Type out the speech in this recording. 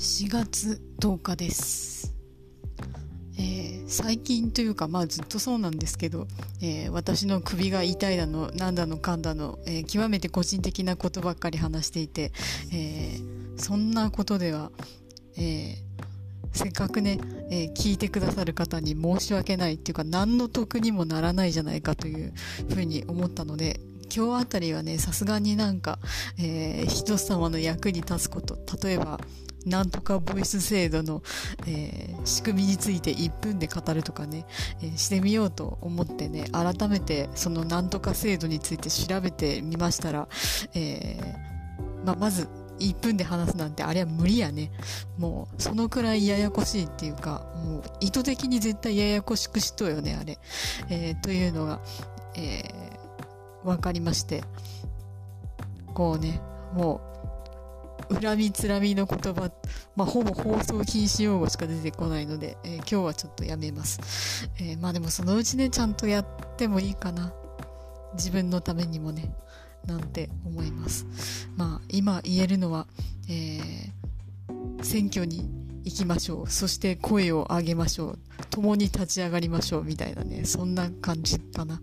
4月10日です、えー、最近というかまあずっとそうなんですけど、えー、私の首が痛いだのなんだのかんだの、えー、極めて個人的なことばっかり話していて、えそんなことでは、えせっかくね、え聞いてくださる方に申し訳ないっていうか何の得にもならないじゃないかというふうに思ったので今日あたりはねさすがになんか、え人様の役に立つこと例えばなんとかボイス制度の、えー、仕組みについて1分で語るとかね、えー、してみようと思ってね、改めてそのなんとか制度について調べてみましたら、えー、まあ、まず1分で話すなんてあれは無理やね。もうそのくらいややこしいっていうか、もう意図的に絶対ややこしくしとよね、あれ。えというのが、えー分かりまして、こうね、もう恨みつらみの言葉、まあ、ほぼ放送禁止用語しか出てこないので、えー、今日はちょっとやめます。えー、まあでもそのうちね、ちゃんとやってもいいかな。自分のためにもね、なんて思います。まあ今言えるのは、えー、選挙に行きましょう。そして声を上げましょう。共に立ち上がりましょう。みたいなね、そんな感じかな。